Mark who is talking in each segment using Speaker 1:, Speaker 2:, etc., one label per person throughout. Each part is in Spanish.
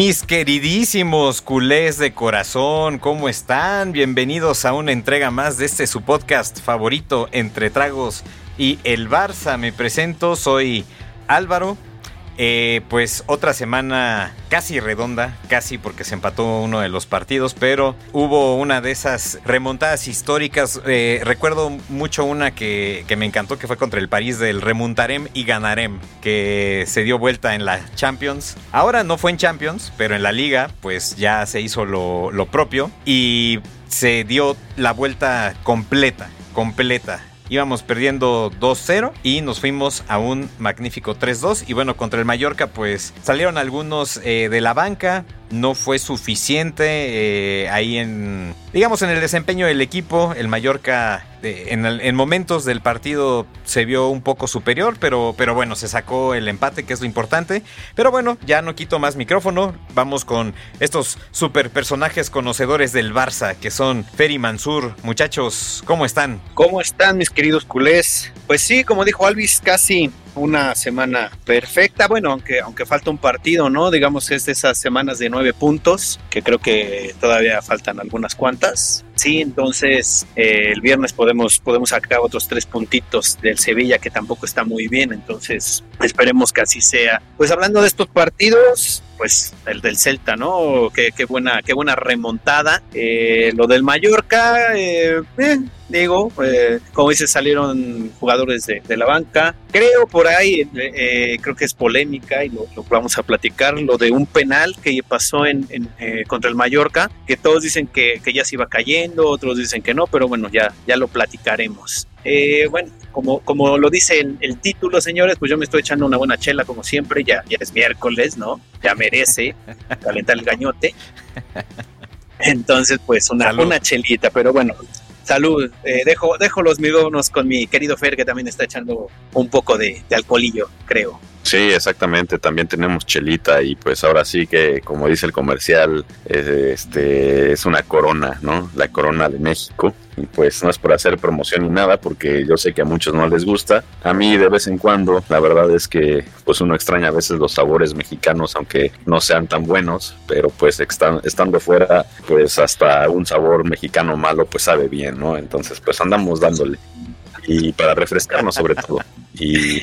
Speaker 1: Mis queridísimos culés de corazón, ¿cómo están? Bienvenidos a una entrega más de este su podcast favorito, Entre Tragos y el Barça. Me presento, soy Álvaro. Eh, pues otra semana casi redonda, casi porque se empató uno de los partidos, pero hubo una de esas remontadas históricas. Eh, recuerdo mucho una que, me encantó, que fue contra el París del remontarem y ganarem, que se dio vuelta en la Champions. Ahora no fue en Champions, pero en la liga pues ya se hizo lo, lo propio y se dio la vuelta completa, completa íbamos perdiendo 2-0 y nos fuimos a un magnífico 3-2. Y bueno, contra el Mallorca pues salieron algunos eh, de la banca, no fue suficiente eh, ahí en, digamos, en el desempeño del equipo. El Mallorca en, momentos del partido se vio un poco superior, pero, pero bueno, se sacó el empate, que es lo importante. Pero bueno, ya no quito más micrófono. Vamos con estos super personajes conocedores del Barça, que son Fer y Mansur. Muchachos, ¿cómo están?
Speaker 2: ¿Cómo están, mis queridos culés? Pues sí, como dijo Alvis, casi una semana perfecta. Bueno, aunque, aunque falta un partido, ¿no? Digamos, es de esas semanas de nueve puntos, que creo que todavía faltan algunas cuantas. Sí, entonces eh, el viernes podemos, podemos sacar otros tres puntitos del Sevilla, que tampoco está muy bien. Entonces, esperemos que así sea. Pues hablando de estos partidos, pues el del Celta, ¿no? Qué, qué buena, qué buena remontada. Eh, lo del Mallorca, eh, digo, como dice, salieron jugadores de, de, la banca. Creo por ahí, creo que es polémica y lo, vamos a platicar, lo de un penal que pasó en, contra el Mallorca, que todos dicen que, que ya se iba cayendo, otros dicen que no, pero bueno, ya, ya lo platicaremos. Eh, bueno, como, como lo dice el, título, señores, pues yo me estoy echando una buena chela como siempre, ya, ya es miércoles, ¿no? Ya merece calentar el gañote. Entonces, pues una, una chelita, pero bueno, salud. Eh, dejo, dejo los micrófonos con mi querido Fer, que también está echando un poco de, de alcoholillo, creo.
Speaker 3: Sí, exactamente. También tenemos chelita y pues ahora sí que, como dice el comercial, este es una corona, ¿no? La corona de México. Y pues no es por hacer promoción ni nada, porque yo sé que a muchos no les gusta. A mí de vez en cuando, la verdad es que pues uno extraña a veces los sabores mexicanos, aunque no sean tan buenos, pero pues estando fuera, pues hasta un sabor mexicano malo pues sabe bien, ¿no? Entonces pues andamos dándole. Y para refrescarnos sobre todo. Y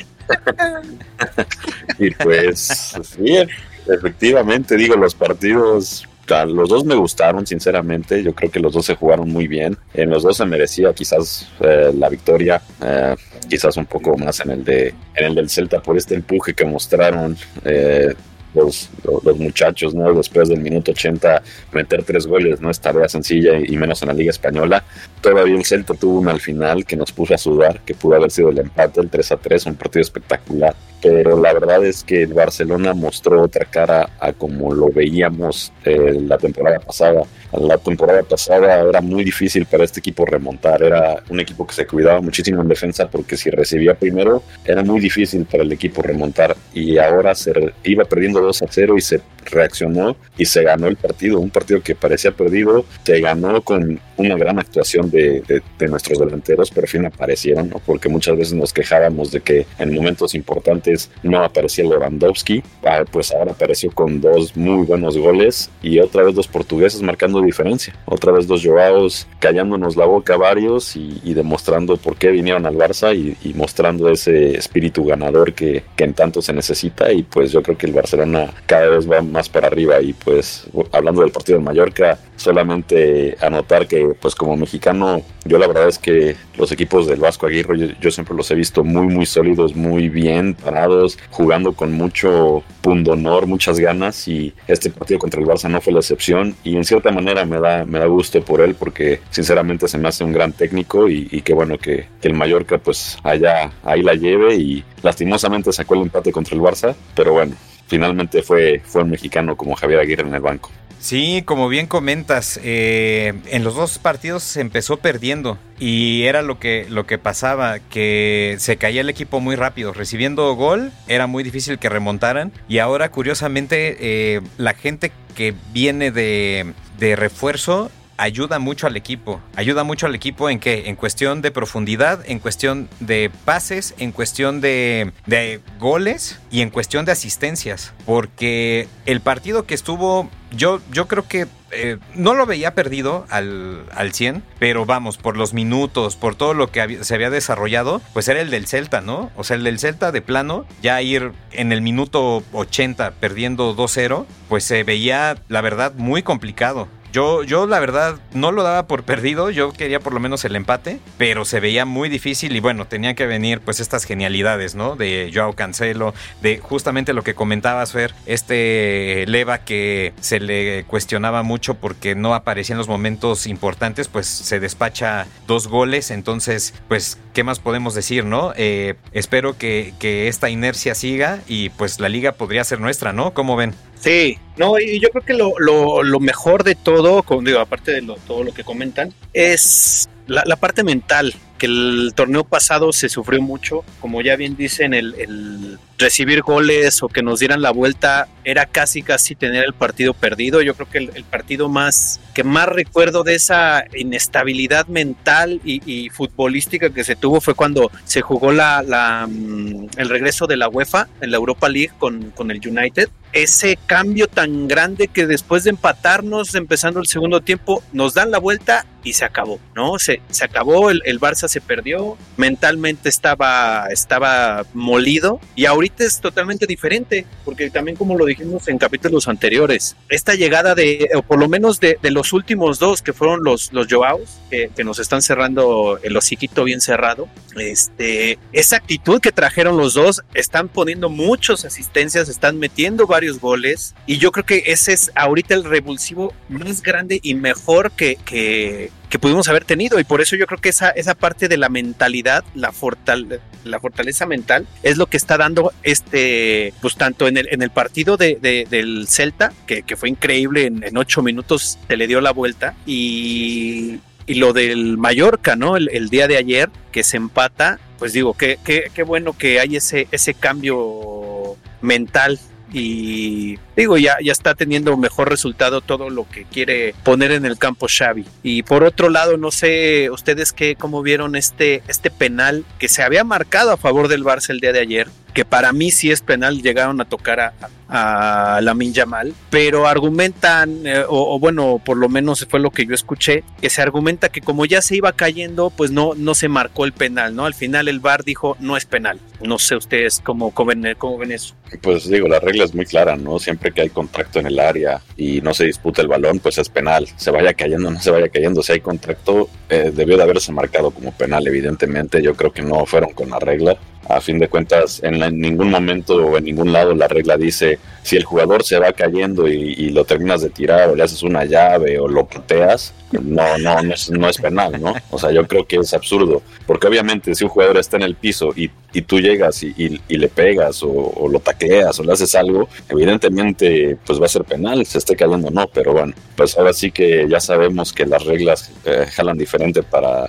Speaker 3: y pues, sí, efectivamente, digo, los partidos los dos me gustaron, sinceramente. Yo creo que los dos se jugaron muy bien. En los dos se merecía quizás eh, la victoria, eh, quizás un poco más en el de en el del Celta por este empuje que mostraron. Eh, los, los, muchachos, ¿no? Después del minuto 80, meter tres goles no es tarea sencilla y menos en la Liga Española. Todavía el Celta tuvo un al final que nos puso a sudar, que pudo haber sido el empate, el 3 a 3, un partido espectacular. Pero la verdad es que el Barcelona mostró otra cara a como lo veíamos eh, la temporada pasada. La temporada pasada era muy difícil para este equipo remontar. Era un equipo que se cuidaba muchísimo en defensa porque si recibía primero era muy difícil para el equipo remontar. Y ahora se iba perdiendo 2 a 0 y se reaccionó y se ganó el partido. Un partido que parecía perdido, se ganó con una gran actuación de, nuestros delanteros, pero al fin aparecieron, ¿no? porque muchas veces nos quejábamos de que en momentos importantes no aparecía Lewandowski, ah, pues ahora apareció con dos muy buenos goles y otra vez los portugueses marcando diferencia, otra vez los Joaos callándonos la boca varios y, demostrando por qué vinieron al Barça y, mostrando ese espíritu ganador que, que en tanto se necesita y pues yo creo que el Barcelona cada vez va más para arriba y pues hablando del partido de Mallorca, solamente anotar que pues como mexicano yo la verdad es que los equipos del Vasco Aguirre yo, siempre los he visto muy muy sólidos, muy bien parados, jugando con mucho pundonor, muchas ganas y este partido contra el Barça no fue la excepción y en cierta manera me da, me da gusto por él porque sinceramente se me hace un gran técnico y, y qué bueno que, que el Mallorca pues allá ahí la lleve y lastimosamente sacó el empate contra el Barça, pero bueno, finalmente fue, fue un mexicano como Javier Aguirre en el banco.
Speaker 1: Sí, como bien comentas, eh, en los dos partidos se empezó perdiendo y era lo que, lo que pasaba, que se caía el equipo muy rápido. Recibiendo gol era muy difícil que remontaran y ahora curiosamente eh, la gente que viene de, de refuerzo ayuda mucho al equipo. Ayuda mucho al equipo en que, en cuestión de profundidad, en cuestión de pases, en cuestión de, de goles y en cuestión de asistencias. Porque el partido que estuvo, yo, yo creo que eh, no lo veía perdido al, al 100, pero vamos, por los minutos, por todo lo que se había desarrollado, pues era el del Celta, ¿no? O sea, el del Celta de plano, ya ir en el minuto 80 perdiendo 2-0, pues se veía, la verdad, muy complicado. Yo, yo la verdad no lo daba por perdido, yo quería por lo menos el empate, pero se veía muy difícil y bueno, tenía que venir pues estas genialidades, ¿no? De Joao Cancelo, de justamente lo que comentabas, Fer, este Leva que se le cuestionaba mucho porque no aparecía en los momentos importantes, pues se despacha dos goles, entonces pues, ¿qué más podemos decir, no? Eh, espero que, que esta inercia siga y pues la liga podría ser nuestra, ¿no? ¿Cómo ven?
Speaker 2: Sí, no, y yo creo que lo, lo, lo mejor de todo, como digo, aparte de lo, todo lo que comentan, es la, la, parte mental, que el torneo pasado se sufrió mucho, como ya bien dicen, el, el, recibir goles o que nos dieran la vuelta era casi casi tener el partido perdido. Yo creo que el, partido más que más recuerdo de esa inestabilidad mental y, y futbolística que se tuvo fue cuando se jugó la, la, mm, el regreso de la UEFA en la Europa League con, con el United. Ese cambio tan grande que después de empatarnos empezando el segundo tiempo nos dan la vuelta y se acabó, ¿no? Se, se acabó, el, el Barça se perdió, mentalmente estaba, estaba molido y ahorita es totalmente diferente, porque también como lo dijimos en capítulos anteriores, esta llegada de, o por lo menos de, los últimos dos que fueron los, los Joaos, que, que, nos están cerrando el hociquito bien cerrado, este, esa actitud que trajeron los dos, están poniendo muchas asistencias, están metiendo varios goles y yo creo que ese es ahorita el revulsivo más grande y mejor que, que, que pudimos haber tenido y por eso yo creo que esa, esa parte de la mentalidad, la, la fortaleza mental es lo que está dando este, pues tanto en el, en el partido de, de, del Celta, que, que fue increíble, en, ocho minutos se le dio la vuelta y, y lo del Mallorca, ¿no? El, el, día de ayer que se empata, pues digo, qué que, que bueno que hay ese, ese cambio mental y digo, ya, ya está teniendo mejor resultado todo lo que quiere poner en el campo Xavi. Y por otro lado, no sé ustedes qué, cómo vieron este, este penal que se había marcado a favor del Barça el día de ayer, que para mí sí es penal, llegaron a tocar a, a Lamin Yamal, pero argumentan, eh, o, bueno, por lo menos fue lo que yo escuché, que se argumenta que como ya se iba cayendo, pues no, no se marcó el penal, ¿no? Al final el VAR dijo, no es penal. No sé ustedes cómo, cómo, ven, cómo ven eso.
Speaker 3: Pues digo, la regla es muy clara, ¿no? Siempre que hay contacto en el área y no se disputa el balón, pues es penal. Se vaya cayendo, no se vaya cayendo. Si hay contacto, eh, debió de haberse marcado como penal, evidentemente. Yo creo que no fueron con la regla a fin de cuentas en, la, ningún momento o en ningún lado la regla dice si el jugador se va cayendo y, lo terminas de tirar o le haces una llave o lo pateas, no, no, no es, no es penal, ¿no? O sea, yo creo que es absurdo, porque obviamente si un jugador está en el piso y, y tú llegas y, y, le pegas o, lo tacleas o le haces algo, evidentemente pues va a ser penal, se esté cayendo o no, pero bueno, pues ahora sí que ya sabemos que las reglas eh, jalan diferente para,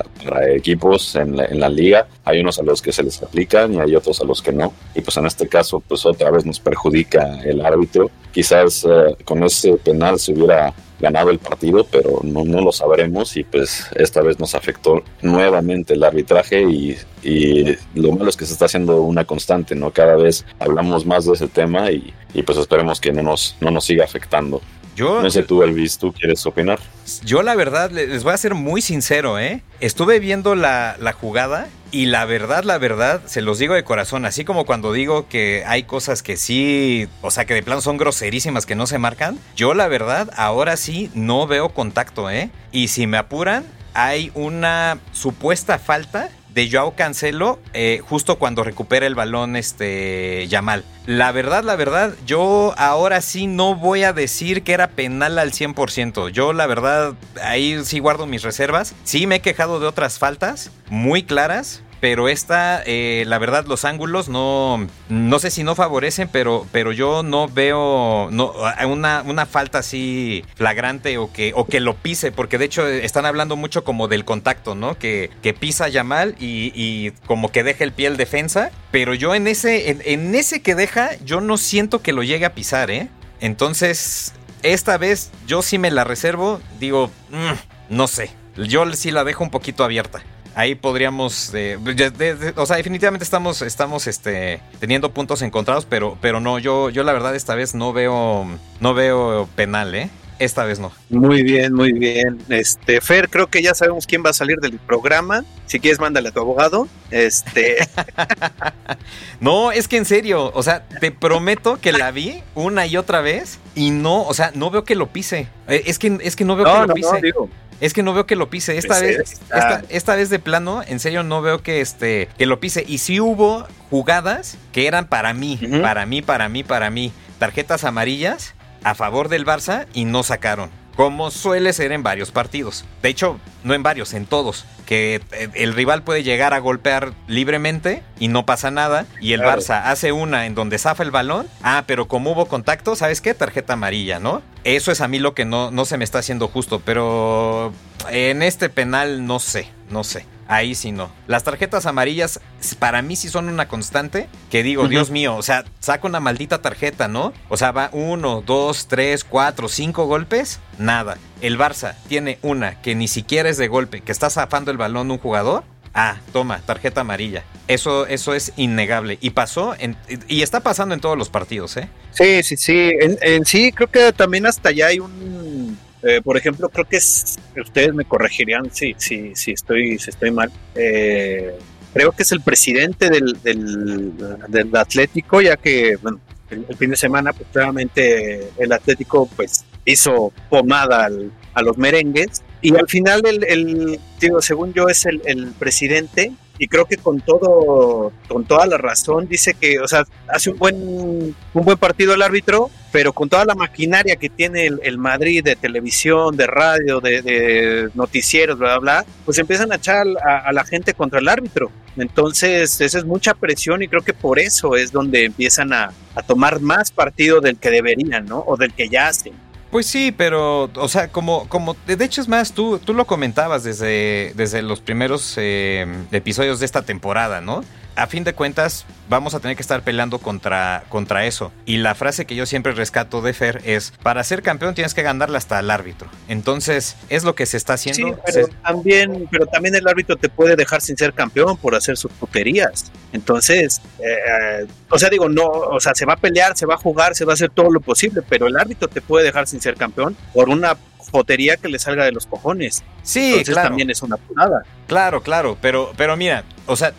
Speaker 3: equipos en la liga, hay unos a los que se les aplica y hay otros a los que no. Y pues en este caso, pues otra vez nos perjudica el árbitro. Quizás eh, con ese penal se hubiera ganado el partido, pero no, no, lo sabremos y pues esta vez nos afectó nuevamente el arbitraje y, y, lo malo es que se está haciendo una constante, ¿no? Cada vez hablamos más de ese tema y, y pues esperemos que no nos, no nos siga afectando.
Speaker 1: Yo,
Speaker 3: no sé tú, Elvis, ¿tú quieres opinar?
Speaker 1: Yo la verdad, les voy a ser muy sincero, ¿eh? Estuve viendo la, la, jugada y la verdad, la verdad, se los digo de corazón, así como cuando digo que hay cosas que sí, o sea, que de plano son groserísimas que no se marcan, yo la verdad, ahora sí no veo contacto, ¿eh? Y si me apuran, hay una supuesta falta de Joao Cancelo eh, justo cuando recupera el balón este Yamal. La verdad, la verdad, yo ahora sí no voy a decir que era penal al 100%. Yo la verdad ahí sí guardo mis reservas. Sí me he quejado de otras faltas muy claras, pero esta, eh, la verdad, los ángulos no, no sé si no favorecen, pero, pero yo no veo no, una, una falta así flagrante o que, o que lo pise, porque de hecho están hablando mucho como del contacto, ¿no? Que, que pisa Yamal y, y como que deja el pie el defensa, pero yo en ese, en, ese que deja, yo no siento que lo llegue a pisar, ¿eh? Entonces, esta vez yo sí me la reservo, digo, mmm, no sé. Yo sí la dejo un poquito abierta ahí podríamos, eh, o sea, definitivamente estamos, estamos, este, teniendo puntos encontrados, pero, pero no, yo, yo la verdad esta vez no veo, no veo penal, ¿eh? Esta vez no.
Speaker 2: Muy bien, muy bien. Este, Fer, creo que ya sabemos quién va a salir del programa. Si quieres, mándale a tu abogado. Este.
Speaker 1: no, es que en serio, o sea, te prometo que la vi una y otra vez y no, o sea, no veo que lo pise. Eh, es que, es que no veo que lo pise. Es que no veo que lo pise. Esta pues vez, esta, vez de plano, en serio, no veo que este que lo pise. Y sí hubo jugadas que eran para mí, para mí, para mí, para mí. Tarjetas amarillas a favor del Barça y no sacaron. Como suele ser en varios partidos. De hecho, no en varios, en todos. Que eh, el rival puede llegar a golpear libremente y no pasa nada. Y el Barça hace una en donde zafa el balón. Ah, pero como hubo contacto, ¿sabes qué? Tarjeta amarilla, ¿no? Eso es a mí lo que no, no se me está haciendo justo. Pero en este penal no sé, no sé. Ahí sí no. Las tarjetas amarillas para mí sí son una constante que digo, Dios mío, o sea, saca una maldita tarjeta, ¿no? O sea, va uno, dos, tres, cuatro, cinco golpes, nada. El Barça tiene una que ni siquiera es de golpe, que está zafando el balón un jugador. Ah, toma, tarjeta amarilla. Eso, eso es innegable. Y pasó, en, y está pasando en todos los partidos, ¿eh?
Speaker 2: Sí, sí, sí. en sí, creo que también hasta allá hay un eh, por ejemplo, creo que es, ustedes me corregirían si, si, si, estoy, si estoy mal. Eh, creo que es el presidente del, del, Atlético, ya que bueno, el, fin de semana, pues claramente el Atlético pues hizo pomada a los merengues y al final el, el digo, según yo es el, presidente y creo que con todo, con toda la razón, dice que, o sea, hace un buen, un buen partido el árbitro, pero con toda la maquinaria que tiene el, Madrid de televisión, de radio, de, noticieros, bla, bla, bla, pues empiezan a echar a, la gente contra el árbitro. Entonces, esa es mucha presión y creo que por eso es donde empiezan a, a tomar más partido del que deberían, ¿no? O del que ya hacen.
Speaker 1: Pues sí, pero, o sea, como, como, de hecho es más, tú, tú lo comentabas desde, desde los primeros eh, episodios de esta temporada, ¿no? A fin de cuentas vamos a tener que estar peleando contra, contra eso. Y la frase que yo siempre rescato de Fer es, para ser campeón tienes que ganarle hasta el árbitro. Entonces, es lo que se está haciendo.
Speaker 2: Sí, pero, también, pero también el árbitro te puede dejar sin ser campeón por hacer sus puterías. Entonces, eh, o sea, digo, no, o sea, se va a pelear, se va a jugar, se va a hacer todo lo posible, pero el árbitro te puede dejar sin ser campeón por una potería que le salga de los cojones.
Speaker 1: Sí, Entonces,
Speaker 2: también es una punada.
Speaker 1: Claro, claro, pero, pero mira, o sea,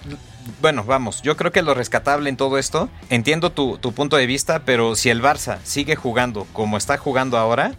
Speaker 1: bueno, vamos, yo creo que lo rescatable en todo esto, entiendo tu, tu punto de vista, pero si el Barça sigue jugando como está jugando ahora,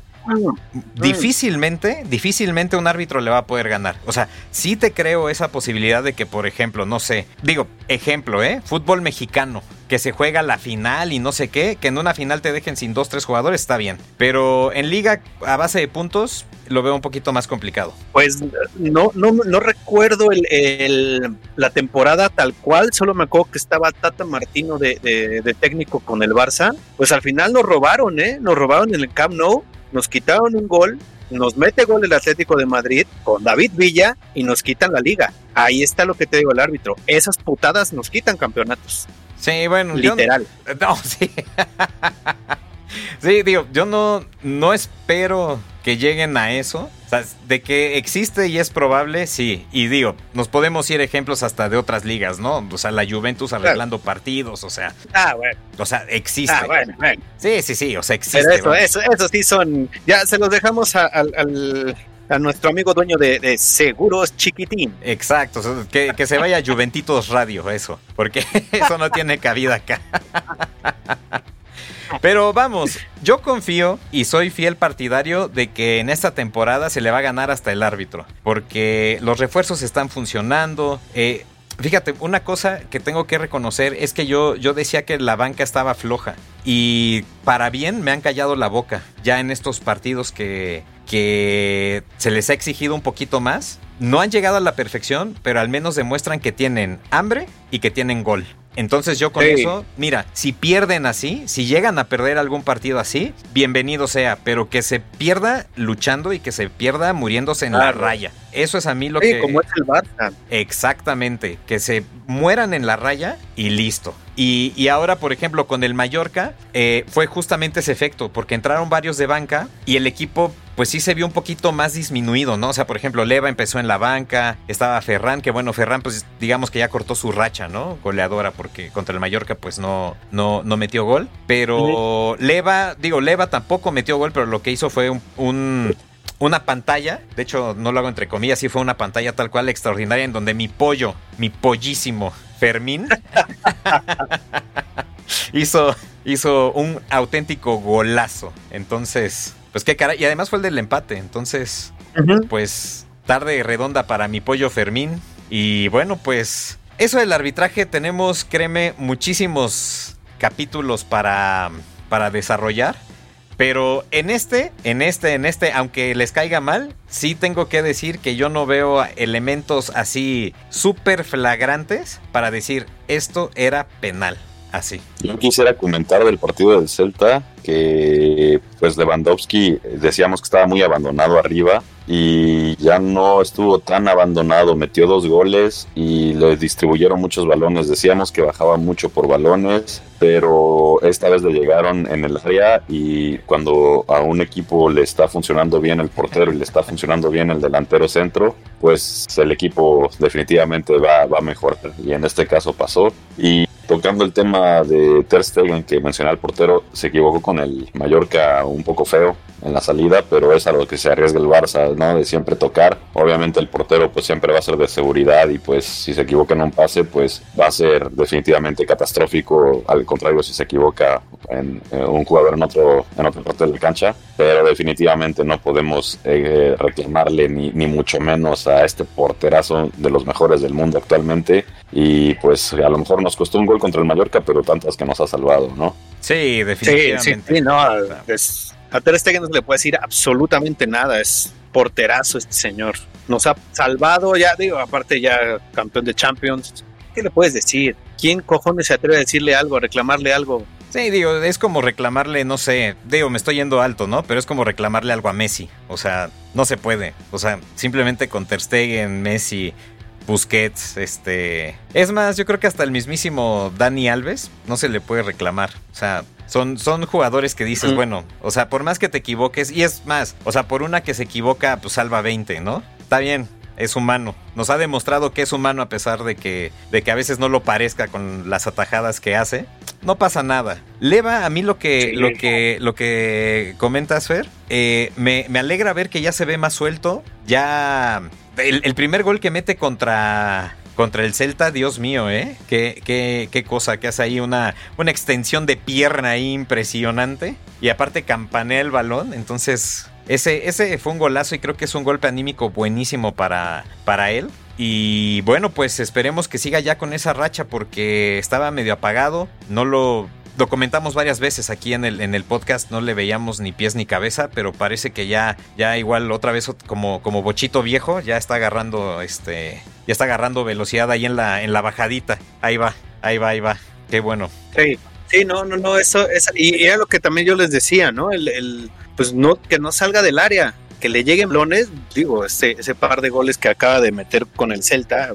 Speaker 1: difícilmente, difícilmente un árbitro le va a poder ganar. O sea, sí te creo esa posibilidad de que, por ejemplo, no sé, digo, ejemplo, ¿eh? Fútbol mexicano, que se juega la final y no sé qué, que en una final te dejen sin dos, tres jugadores, está bien. Pero en liga a base de puntos, lo veo un poquito más complicado.
Speaker 2: Pues no, no, no recuerdo el, la temporada tal cual, solo me acuerdo que estaba Tata Martino de, de técnico con el Barça. Pues al final nos robaron, ¿eh? Nos robaron en el Camp Nou nos quitaron un gol, nos mete gol el Atlético de Madrid con David Villa y nos quitan la liga. Ahí está lo que te digo el árbitro. Esas putadas nos quitan campeonatos.
Speaker 1: Sí, bueno,
Speaker 2: literal.
Speaker 1: no, sí. sí, digo, yo no, no espero que lleguen a eso. O sea, de que existe y es probable, sí. Y digo, nos podemos ir ejemplos hasta de otras ligas, ¿no? O sea, la Juventus arreglando partidos, o sea.
Speaker 2: Ah, bueno.
Speaker 1: O sea, existe.
Speaker 2: Ah, bueno, bueno.
Speaker 1: Sí, sí, sí, o sea, existe.
Speaker 2: Pero eso, eso, sí son. Ya se los dejamos al, a nuestro amigo dueño de, Seguros Chiquitín.
Speaker 1: Exacto, que, que se vaya a Juventitos Radio, eso, porque eso no tiene cabida acá. Pero vamos, yo confío y soy fiel partidario de que en esta temporada se le va a ganar hasta el árbitro, porque los refuerzos están funcionando. Eh, fíjate, una cosa que tengo que reconocer es que yo, yo decía que la banca estaba floja y para bien me han callado la boca ya en estos partidos que, que se les ha exigido un poquito más. No han llegado a la perfección, pero al menos demuestran que tienen hambre y que tienen gol. Entonces yo con eso, mira, si pierden así, si llegan a perder algún partido así, bienvenido sea, pero que se pierda luchando y que se pierda muriéndose en la raya. Eso es a mí lo
Speaker 2: sí,
Speaker 1: que...
Speaker 2: como es el Barça.
Speaker 1: Exactamente, que se mueran en la raya y listo. Y, ahora, por ejemplo, con el Mallorca, eh, fue justamente ese efecto, porque entraron varios de banca y el equipo pues sí se vio un poquito más disminuido, ¿no? O sea, por ejemplo, Leva empezó en la banca, estaba Ferran, que bueno, Ferran pues digamos que ya cortó su racha, ¿no? Goleadora, porque contra el Mallorca pues no, no, no metió gol. Pero Leva, digo, Leva tampoco metió gol, pero lo que hizo fue un, una pantalla, de hecho no lo hago entre comillas, sí fue una pantalla tal cual extraordinaria en donde mi pollo, mi pollísimo Fermín, hizo, hizo un auténtico golazo. Entonces, pues qué cara. Y además fue el del empate. Entonces, pues tarde redonda para mi pollo Fermín. Y bueno, pues eso del arbitraje tenemos, créeme, muchísimos capítulos para, para desarrollar. Pero en este, en este, en este, aunque les caiga mal, sí tengo que decir que yo no veo elementos así súper flagrantes para decir esto era penal. Así.
Speaker 3: Yo quisiera comentar del partido del Celta que pues Lewandowski decíamos que estaba muy abandonado arriba y ya no estuvo tan abandonado, metió dos goles y le distribuyeron muchos balones, decíamos que bajaba mucho por balones, pero esta vez le llegaron en el área y cuando a un equipo le está funcionando bien el portero y le está funcionando bien el delantero centro, pues el equipo definitivamente va, va a mejorar y en este caso pasó. Y tocando el tema de Ter Stegen que mencioné el portero, se equivocó con el Mallorca un poco feo en la salida, pero es a lo que se arriesga el Barça, ¿no? De siempre tocar. Obviamente el portero pues siempre va a ser de seguridad y pues si se equivoca en un pase pues va a ser definitivamente catastrófico, al contrario si se equivoca en, un jugador en otro en otra parte de la cancha, pero definitivamente no podemos eh, reclamarle ni, ni mucho menos a este porterazo de los mejores del mundo actualmente y pues a lo mejor nos costó un gol contra el Mallorca, pero tantas que nos ha salvado, ¿no?
Speaker 1: Sí, definitivamente.
Speaker 2: Sí, sí, no, a Ter Stegen no se le puede decir absolutamente nada, es porterazo este señor. Nos ha salvado, ya digo, aparte ya campeón de Champions. ¿Qué le puedes decir? ¿Quién cojones se atreve a decirle algo, a reclamarle algo?
Speaker 1: Sí, digo, es como reclamarle, no sé, digo, me estoy yendo alto, ¿no? Pero es como reclamarle algo a Messi. O sea, no se puede. O sea, simplemente con Ter Stegen, Messi, Busquets, este... Es más, yo creo que hasta el mismísimo Dani Alves no se le puede reclamar. O sea, son, son jugadores que dices, bueno, o sea, por más que te equivoques, y es más, o sea, por una que se equivoca, pues salva 20, ¿no? Está bien, es humano. Nos ha demostrado que es humano a pesar de que, de que a veces no lo parezca con las atajadas que hace. No pasa nada. Leva, a mí lo que, lo que, lo que comentas, Fer, eh, me, me alegra ver que ya se ve más suelto. Ya el, primer gol que mete contra, contra el Celta, Dios mío, ¿eh? Qué, qué, qué cosa, que hace ahí una, una extensión de pierna ahí impresionante. Y aparte campanea el balón, entonces ese, ese fue un golazo y creo que es un golpe anímico buenísimo para, para él. Y bueno, pues esperemos que siga ya con esa racha porque estaba medio apagado. No lo lo comentamos varias veces aquí en el, en el podcast, no le veíamos ni pies ni cabeza, pero parece que ya, ya igual otra vez como, como bochito viejo, ya está agarrando este, ya está agarrando velocidad ahí en la, en la bajadita. Ahí va, ahí va, ahí va. Qué bueno.
Speaker 2: Sí, sí, no, no, no, eso, es, y era lo que también yo les decía, ¿no? El, el, pues no, que no salga del área, que le lleguen blones, digo, ese, ese par de goles que acaba de meter con el Celta,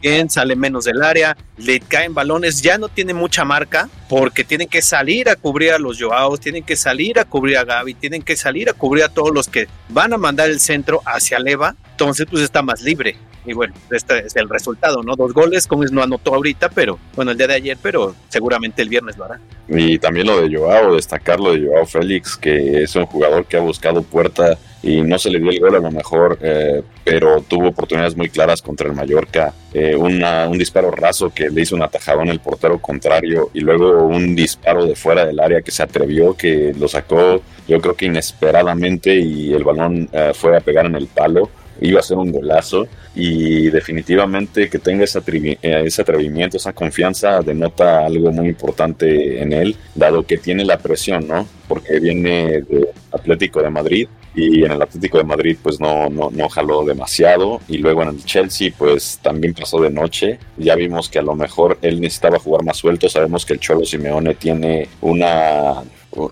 Speaker 2: bien, sale menos del área, le caen balones, ya no tiene mucha marca porque tienen que salir a cubrir a los Joaos, tienen que salir a cubrir a Gaby, tienen que salir a cubrir a todos los que van a mandar el centro hacia Leva, entonces pues está más libre. Y bueno, este es el resultado, ¿no? Dos goles, como no anotó ahorita, pero bueno, el día de ayer, pero seguramente el viernes lo hará.
Speaker 3: Y también lo de Joao, destacar lo de Joao Félix, que es un jugador que ha buscado puerta y no se le dio el gol a lo mejor, eh, pero tuvo oportunidades muy claras contra el Mallorca. Eh, un disparo raso que le hizo un atajadón el portero contrario y luego un disparo de fuera del área que se atrevió, que lo sacó yo creo que inesperadamente y el balón eh, fue a pegar en el palo. Iba a ser un golazo y definitivamente que tenga ese, ese atrevimiento, esa confianza denota algo muy importante en él, dado que tiene la presión, ¿no? Porque viene de Atlético de Madrid y en el Atlético de Madrid pues no, no, no jaló demasiado y luego en el Chelsea pues también pasó de noche. Ya vimos que a lo mejor él necesitaba jugar más suelto, sabemos que el Cholo Simeone tiene una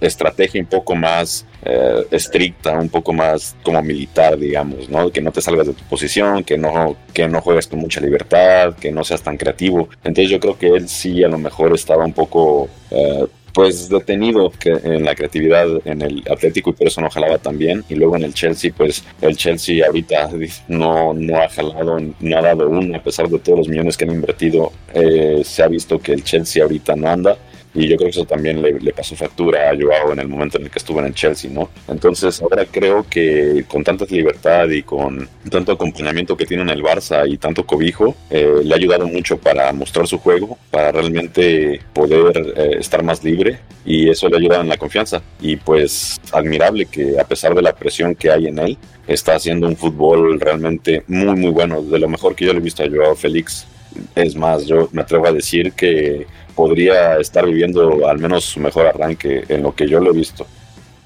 Speaker 3: estrategia un poco más eh, estricta, un poco más como militar, digamos, ¿no? Que no te salgas de tu posición, que no, que no juegues con mucha libertad, que no seas tan creativo. Entonces yo creo que él sí a lo mejor estaba un poco eh, pues detenido que en la creatividad en el Atlético y por eso no jalaba tan bien. Y luego en el Chelsea, pues el Chelsea ahorita no, no ha jalado, no ha dado uno, a pesar de todos los millones que han invertido. Eh, se ha visto que el Chelsea ahorita no anda y yo creo que eso también le, pasó factura a Joao en el momento en el que estuvo en el Chelsea, ¿no? Entonces ahora creo que con tanta libertad y con tanto acompañamiento que tiene en el Barça y tanto cobijo, eh, le ha ayudado mucho para mostrar su juego, para realmente poder eh, estar más libre y eso le ha ayudado en la confianza. Y pues admirable que a pesar de la presión que hay en él, está haciendo un fútbol realmente muy muy bueno, de lo mejor que yo le he visto a Joao Félix. Es más, yo me atrevo a decir que podría estar viviendo al menos su mejor arranque en lo que yo lo he visto.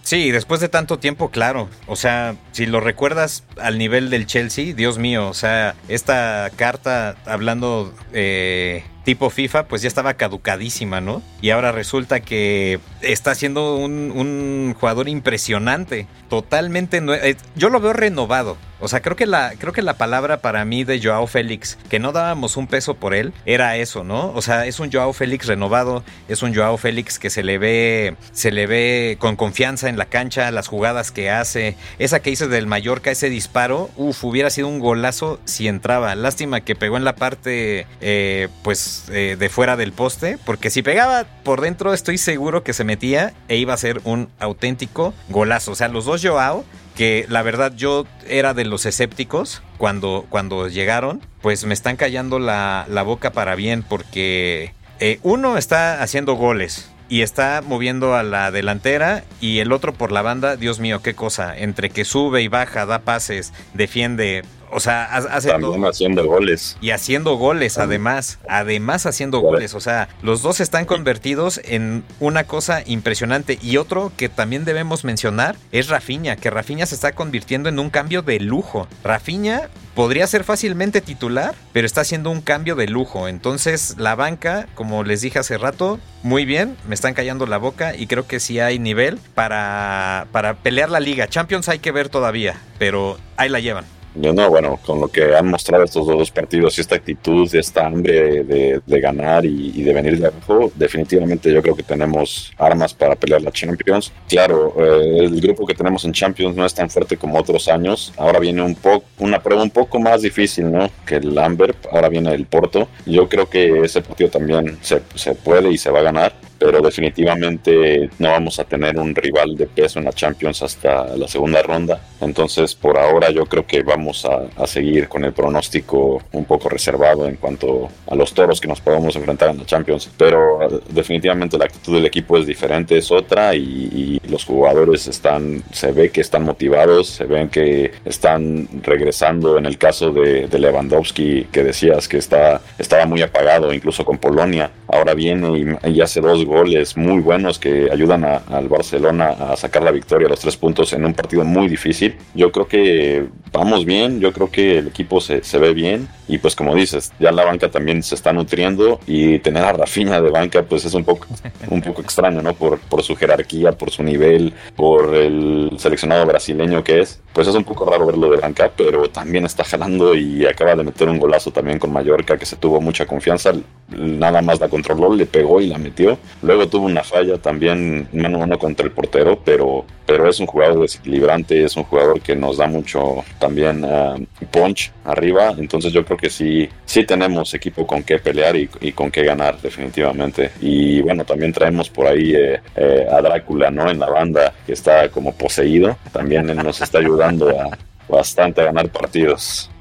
Speaker 1: Sí, después de tanto tiempo, claro. O sea, si lo recuerdas al nivel del Chelsea, Dios mío, o sea, esta carta hablando eh, tipo FIFA, pues ya estaba caducadísima, ¿no? Y ahora resulta que está siendo un, jugador impresionante, totalmente. Eh, yo lo veo renovado. O sea, creo que la creo que la palabra para mí de Joao Félix, que no dábamos un peso por él, era eso, ¿no? O sea, es un Joao Félix renovado, es un Joao Félix que se le ve se le ve con confianza en la cancha, las jugadas que hace, esa que hizo del Mallorca ese disparo, uff, hubiera sido un golazo si entraba. Lástima que pegó en la parte eh, pues eh, de fuera del poste, porque si pegaba por dentro estoy seguro que se metía e iba a ser un auténtico golazo. O sea, los dos Joao, que la verdad yo era de los escépticos cuando, cuando llegaron, pues me están callando la, boca para bien, porque eh, uno está haciendo goles, y está moviendo a la delantera y el otro por la banda, Dios mío, qué cosa, entre que sube y baja, da pases, defiende, o sea, hace
Speaker 3: También haciendo goles.
Speaker 1: Y haciendo goles, además. Además haciendo goles. O sea, los dos están convertidos en una cosa impresionante. Y otro que también debemos mencionar es Rafiña, que Rafiña se está convirtiendo en un cambio de lujo. Rafiña podría ser fácilmente titular, pero está haciendo un cambio de lujo. Entonces, la banca, como les dije hace rato, muy bien, me están callando la boca y creo que sí hay nivel para, para pelear la liga. Champions hay que ver todavía, pero ahí la llevan.
Speaker 3: Yo no, bueno, con lo que han mostrado estos dos partidos y esta actitud, esta hambre de, ganar y, de venir de abajo, definitivamente yo creo que tenemos armas para pelear la Champions. Claro, eh, el grupo que tenemos en Champions no es tan fuerte como otros años. Ahora viene un poco una prueba un poco más difícil, ¿no? Que el Amber, ahora viene el Porto. Yo creo que ese partido también se, se puede y se va a ganar pero definitivamente no vamos a tener un rival de peso en la Champions hasta la segunda ronda. Entonces, por ahora yo creo que vamos a, seguir con el pronóstico un poco reservado en cuanto a los toros que nos podemos enfrentar en la Champions. Pero eh, definitivamente la actitud del equipo es diferente, es otra y, los jugadores están, se ve que están motivados, se ven que están regresando. En el caso de, Lewandowski, que decías que está, estaba muy apagado, incluso con Polonia, ahora viene y, y hace dos goles muy buenos que ayudan al Barcelona a sacar la victoria, los tres puntos en un partido muy difícil. Yo creo que vamos bien, yo creo que el equipo se, se ve bien y pues como dices, ya la banca también se está nutriendo y tener a Rafinha de banca pues es un poco, un poco extraño, ¿no? Por, por su jerarquía, por su nivel, por el seleccionado brasileño que es. Pues es un poco raro verlo de banca, pero también está jalando y acaba de meter un golazo también con Mallorca que se tuvo mucha confianza, nada más la controló, le pegó y la metió. Luego tuvo una falla también mano a mano contra el portero, pero, pero es un jugador desequilibrante, es un jugador que nos da mucho también uh, punch arriba. Entonces yo creo que sí, sí tenemos equipo con qué pelear y, con qué ganar definitivamente. Y bueno, también traemos por ahí eh, eh, a Drácula, ¿no? En la banda que está como poseído. También nos está ayudando a, bastante a ganar partidos.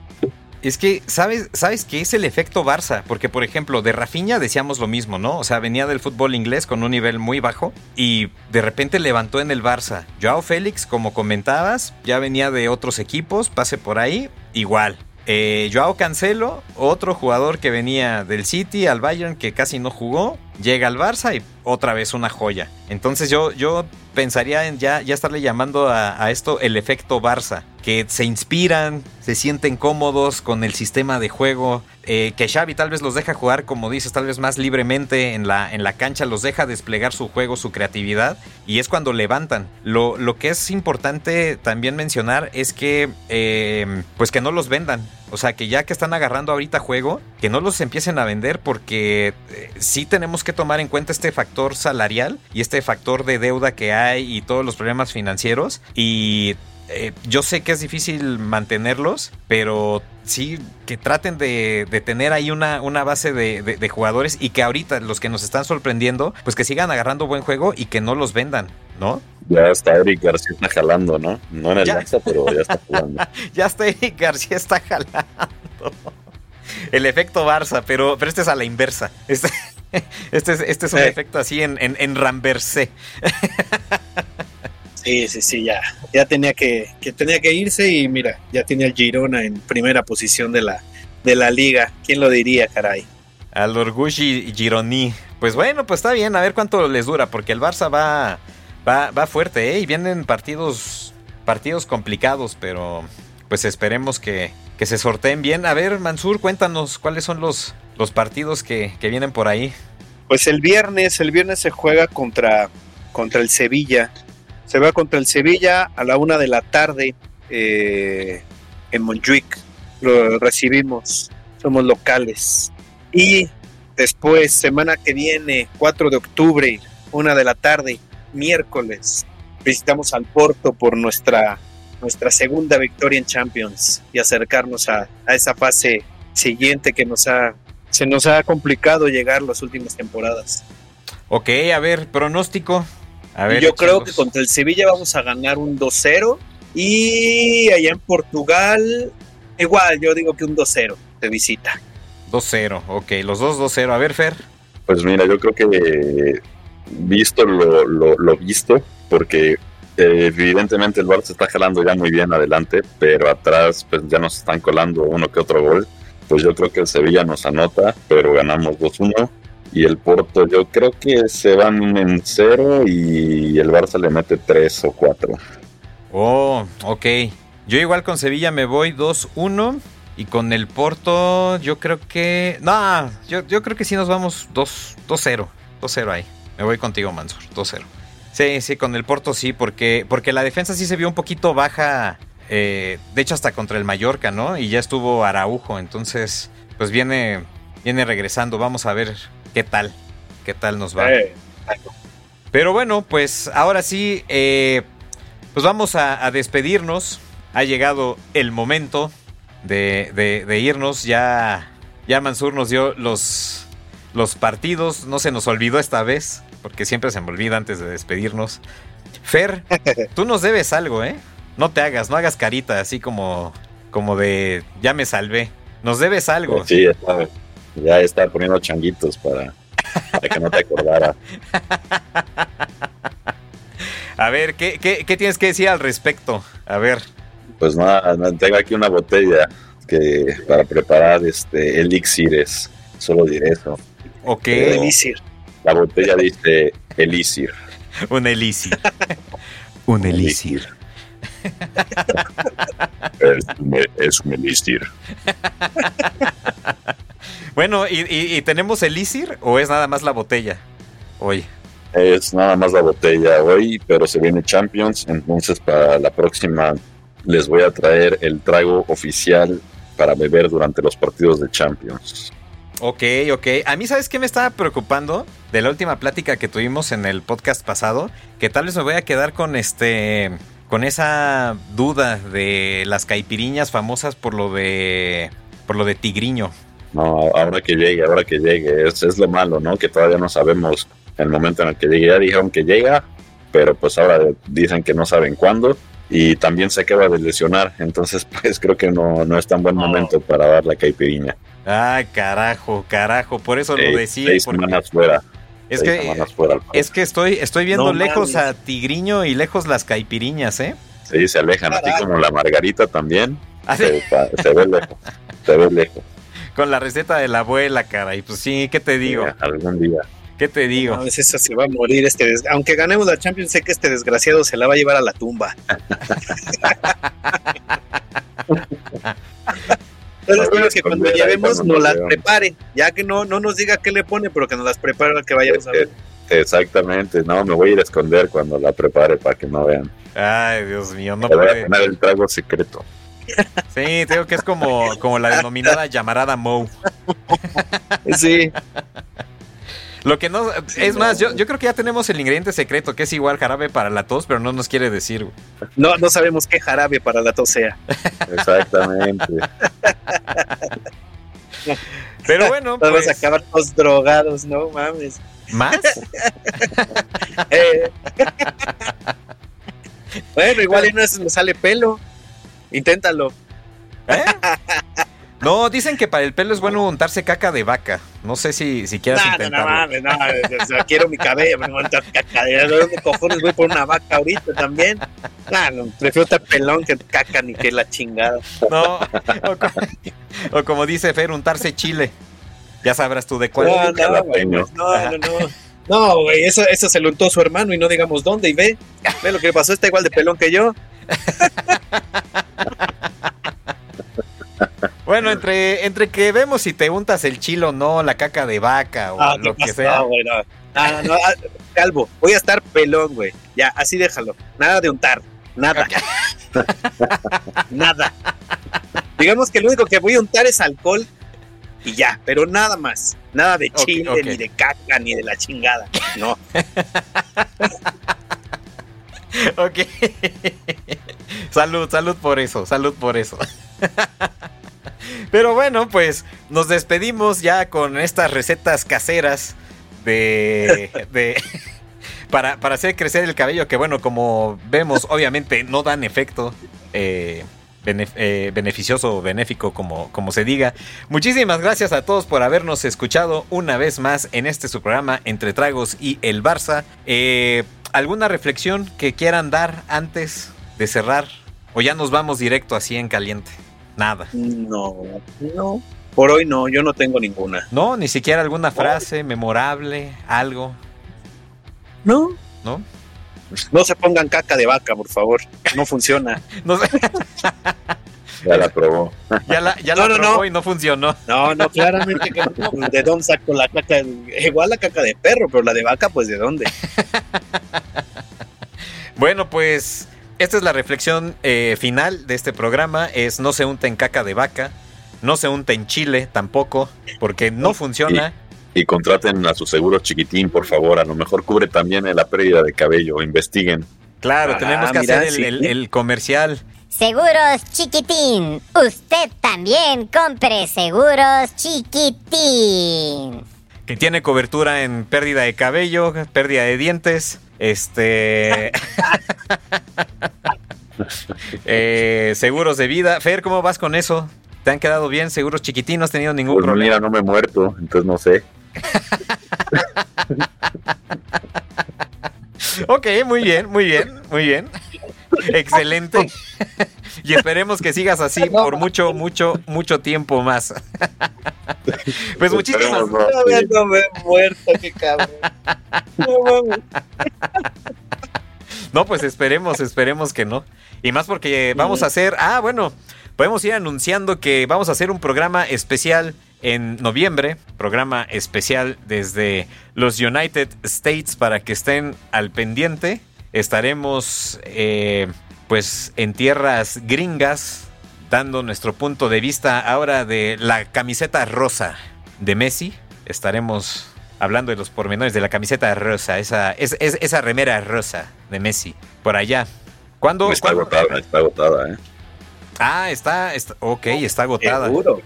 Speaker 1: Es que, ¿sabes, ¿sabes qué es el efecto Barça? Porque, por ejemplo, de Rafinha decíamos lo mismo, ¿no? O sea, venía del fútbol inglés con un nivel muy bajo y de repente levantó en el Barça. Joao Félix, como comentabas, ya venía de otros equipos, pase por ahí, igual. Eh, Joao Cancelo, otro jugador que venía del City al Bayern que casi no jugó, llega al Barça y otra vez una joya. Entonces yo, yo pensaría en ya, ya estarle llamando a, esto el efecto Barça, que se inspiran, se sienten cómodos con el sistema de juego, eh, que Xavi tal vez los deja jugar, como dices, tal vez más libremente en la, en la cancha, los deja desplegar su juego, su creatividad, y es cuando levantan. Lo, lo que es importante también mencionar es que, eh, pues que no los vendan. O sea, que ya que están agarrando ahorita juego, que no los empiecen a vender porque eh, sí tenemos que tomar en cuenta este factor salarial y este factor de deuda que hay y todos los problemas financieros. Y eh, yo sé que es difícil mantenerlos, pero sí que traten de, tener ahí una, una base de, jugadores y que ahorita los que nos están sorprendiendo, pues que sigan agarrando buen juego y que no los vendan, ¿no?
Speaker 3: Ya está Eric García está jalando, ¿no? No en el Barça, pero ya está jalando.
Speaker 1: ya está Eric García está jalando. El efecto Barça, pero, pero este es a la inversa. Este, este, es, este es un efecto así en, en, en Ramversé.
Speaker 2: Sí, sí, sí, ya, ya tenía que, que, tenía que irse y mira, ya tiene el Girona en primera posición de la, de la liga. ¿Quién lo diría, caray?
Speaker 1: Al Orgulli Gironi. Pues bueno, pues está bien, a ver cuánto les dura, porque el Barça va, va, va fuerte, ¿eh? Y vienen partidos, partidos complicados, pero pues esperemos que, que se sorteen bien. A ver, Mansur, cuéntanos cuáles son los, los partidos que, que vienen por ahí.
Speaker 2: Pues el viernes, el viernes se juega contra, contra el Sevilla se va contra el Sevilla a la una de la tarde eh, en Montjuic. Lo recibimos, somos locales. Y después, semana que viene, 4 de octubre, una de la tarde, miércoles, visitamos al Porto por nuestra, nuestra segunda victoria en Champions y acercarnos a, a esa fase siguiente que nos ha, se nos ha complicado llegar las últimas temporadas.
Speaker 1: Ok, a ver, pronóstico
Speaker 2: yo creo que contra el Sevilla vamos a ganar un 2-0. Y allá en Portugal, igual, yo digo que un 2-0 de visita.
Speaker 1: 2-0, ok, los dos 2-0. A ver, Fer.
Speaker 3: Pues mira, yo creo que visto lo, lo, visto, porque eh, evidentemente el Barça está jalando ya muy bien adelante, pero atrás pues ya nos están colando uno que otro gol. Pues yo creo que el Sevilla nos anota, pero ganamos 2-1 y el Porto yo creo que se van en cero y el Barça le mete tres o cuatro.
Speaker 1: Oh, ok. Yo igual con Sevilla me voy 2-1 y con el Porto yo creo que... No, yo, yo creo que sí nos vamos 2-0. 2-0 ahí. Me voy contigo, Mansur. 2-0. Sí, sí, con el Porto sí, porque, porque la defensa sí se vio un poquito baja. Eh, de hecho, hasta contra el Mallorca, ¿no? Y ya estuvo Araujo, entonces, pues viene, viene regresando. Vamos a ver qué tal, qué tal nos va. Eh, Pero bueno, pues ahora sí, eh, pues vamos a, despedirnos. Ha llegado el momento de, irnos. Ya, ya Mansur nos dio los, los partidos. No se nos olvidó esta vez, porque siempre se me olvida antes de despedirnos. Fer, tú nos debes algo, ¿eh? No te hagas, no hagas carita así como, como de ya me salvé. Nos debes algo.
Speaker 3: Sí, está, ya está poniendo changuitos para, que no te acordara.
Speaker 1: A ver, ¿qué, ¿qué, tienes que decir al respecto? A ver.
Speaker 3: Pues nada, tengo aquí una botella que para preparar este elixires. Solo diré eso.
Speaker 1: Ok.
Speaker 2: elixir.
Speaker 3: La botella dice elixir.
Speaker 1: Un elixir. un elixir.
Speaker 3: es, un elixir.
Speaker 1: Bueno, ¿y, tenemos el ISIR o es nada más la botella hoy?
Speaker 3: Es nada más la botella hoy, pero se viene Champions, entonces para la próxima les voy a traer el trago oficial para beber durante los partidos de Champions.
Speaker 1: Ok, ok. A mí, ¿sabes qué me estaba preocupando? De la última plática que tuvimos en el podcast pasado, que tal vez me voy a quedar con este con esa duda de las caipiriñas famosas por lo de por lo de Tigriño.
Speaker 3: No, ahora que llegue, ahora que llegue, es, es lo malo, ¿no? Que todavía no sabemos el momento en el que llegue. Ya dijeron que llega, pero pues ahora dicen que no saben cuándo y también se acaba de lesionar, entonces pues creo que no, no es tan buen momento para dar la caipirinha.
Speaker 1: Ay, carajo, carajo, por eso lo decía.
Speaker 3: Seis semanas fuera.
Speaker 1: Es que, es que estoy, estoy viendo lejos a Tigriño y lejos las caipiriñas, ¿eh?
Speaker 3: Sí, se alejan, así como la margarita también. ¿Ah, se, se ve lejos, se ve lejos
Speaker 1: con la receta de la abuela, cara. Y pues sí, ¿qué te digo?
Speaker 3: algún día.
Speaker 1: ¿Qué te digo?
Speaker 2: No, esa se va a morir. Este Aunque ganemos la Champions, sé que este desgraciado se la va a llevar a la tumba. Entonces espero que cuando llevemos nos las prepare. Ya que no, no nos diga qué le pone, pero que nos las prepare que vayamos a ver.
Speaker 3: Exactamente, no, me voy a ir a esconder cuando la prepare para que no vean.
Speaker 1: Ay, Dios mío, no
Speaker 3: puede. Voy a poner el trago secreto.
Speaker 1: Sí, tengo que es como, como la denominada llamarada Moe.
Speaker 2: Sí.
Speaker 1: Lo que no. es más, yo, yo creo que ya tenemos el ingrediente secreto, que es igual jarabe para la tos, pero no nos quiere decir. güey.
Speaker 2: No, no sabemos qué jarabe para la tos sea.
Speaker 3: Exactamente.
Speaker 1: Pero bueno,
Speaker 2: Vamos
Speaker 1: pues.
Speaker 2: a acabar todos drogados, no mames.
Speaker 1: ¿Más?
Speaker 2: Eh. bueno, igual en una vez me sale pelo. Inténtalo.
Speaker 1: ¿Eh? No, dicen que para el pelo es bueno untarse caca de vaca. No sé si, si quieras
Speaker 2: No, no, no
Speaker 1: intentarlo.
Speaker 2: no, o sea, quiero mi cabello, me voy a montar caca. ¿De dónde cojones voy por una vaca ahorita también? No, no, prefiero estar pelón que caca ni que la chingada.
Speaker 1: No, o, co- o como dice Fer, untarse chile. Ya sabrás tú de cuál.
Speaker 2: No, no, güey, no, no, no. No, güey, eso, eso se lo untó su hermano y no digamos dónde. Y ve, ve lo que le pasó, está igual de pelón que yo.
Speaker 1: Bueno, entre, entre que vemos si te untas el chilo o no, la caca de vaca o
Speaker 2: Ah,
Speaker 1: lo
Speaker 2: ¿qué
Speaker 1: que sea.
Speaker 2: güey? No, no, no, no, ah, calvo, voy a estar pelón, güey. Ya, así déjalo. Nada de untar, nada. nada. Digamos que lo único que voy a untar es alcohol y ya, pero nada más. Nada de chile, ni de caca, ni de la chingada. No.
Speaker 1: Ok. salud, salud por eso, salud por eso. Pero bueno, pues nos despedimos ya con estas recetas caseras de... de para, para hacer crecer el cabello, que bueno, como vemos, obviamente no dan efecto. eh, benef- eh, beneficioso o benéfico, como, como se diga. Muchísimas gracias a todos por habernos escuchado una vez más en este su programa Entre Tragos y el Barça. Eh, ¿Alguna reflexión que quieran dar antes de cerrar? ¿O ya nos vamos directo así en caliente? Nada.
Speaker 2: No, no. Por hoy no, yo no tengo ninguna.
Speaker 1: No, ni siquiera alguna frase memorable, algo,
Speaker 2: No.
Speaker 1: ¿no?
Speaker 2: No se pongan caca de vaca, por favor. No funciona.
Speaker 1: No
Speaker 3: Ya la probó.
Speaker 1: ya la, ya
Speaker 2: No,
Speaker 1: la
Speaker 2: no,
Speaker 1: probó
Speaker 2: no.
Speaker 1: y no funcionó.
Speaker 2: No, no, claramente que no. ¿De dónde saco la caca? Igual la caca de perro, pero la de vaca, pues ¿de dónde?
Speaker 1: Bueno, pues esta es la reflexión eh, final de este programa. Es no se unten caca de vaca, no se unten chile tampoco, porque no funciona.
Speaker 3: Y contraten a su seguro chiquitín, por favor. A lo mejor cubre también la pérdida de cabello. Investiguen.
Speaker 1: Claro,
Speaker 2: Ah,
Speaker 1: tenemos que
Speaker 2: mira,
Speaker 1: hacer el,
Speaker 2: sí.
Speaker 1: el- el comercial.
Speaker 4: Seguros Chiquitín. Usted también compre Seguros Chiquitín.
Speaker 1: que tiene cobertura en pérdida de cabello, pérdida de dientes, este eh, seguros de vida. Fer, ¿cómo vas con eso? ¿Te han quedado bien? ¿Seguros chiquitinos? ¿No has tenido ningún
Speaker 3: Pues
Speaker 1: problema?
Speaker 3: mira, no me he muerto, entonces no sé.
Speaker 1: Ok, muy bien, muy bien, muy bien. Excelente. Y esperemos que sigas así por mucho, mucho, mucho tiempo más. Pues muchísimas,
Speaker 3: no, sí.
Speaker 2: no me he muerto, qué cabrón. No
Speaker 1: pues esperemos, esperemos que no. Y más porque vamos a hacer, ah, bueno, podemos ir anunciando que vamos a hacer un programa especial en noviembre, programa especial desde los United States para que estén al pendiente. Estaremos, eh, pues, en tierras gringas, dando nuestro punto de vista ahora de la camiseta rosa de Messi. Estaremos hablando de los pormenores de la camiseta rosa, esa, es, es- esa remera rosa de Messi, por allá. ¿Cuándo?
Speaker 3: Está
Speaker 1: cuándo?
Speaker 3: agotada, está agotada, ¿eh?
Speaker 1: Ah, está, está, ok, está agotada.
Speaker 2: Seguro.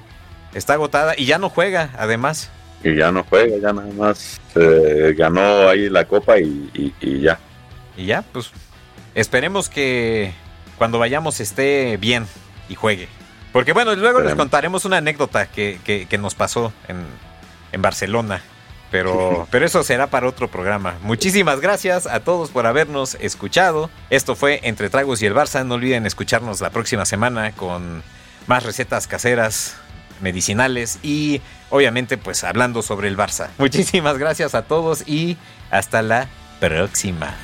Speaker 1: Está agotada y ya no juega, además.
Speaker 3: Y ya no juega, ya nada más eh, ganó ahí la copa y, y- y ya.
Speaker 1: Y ya, pues, esperemos que cuando vayamos esté bien y juegue. Porque bueno, luego les contaremos una anécdota que, que- que nos pasó en, en Barcelona. Pero, pero eso será para otro programa. Muchísimas gracias a todos por habernos escuchado. Esto fue Entre Tragos y el Barça. No olviden escucharnos la próxima semana con más recetas caseras, medicinales y obviamente pues hablando sobre el Barça. Muchísimas gracias a todos y hasta la próxima.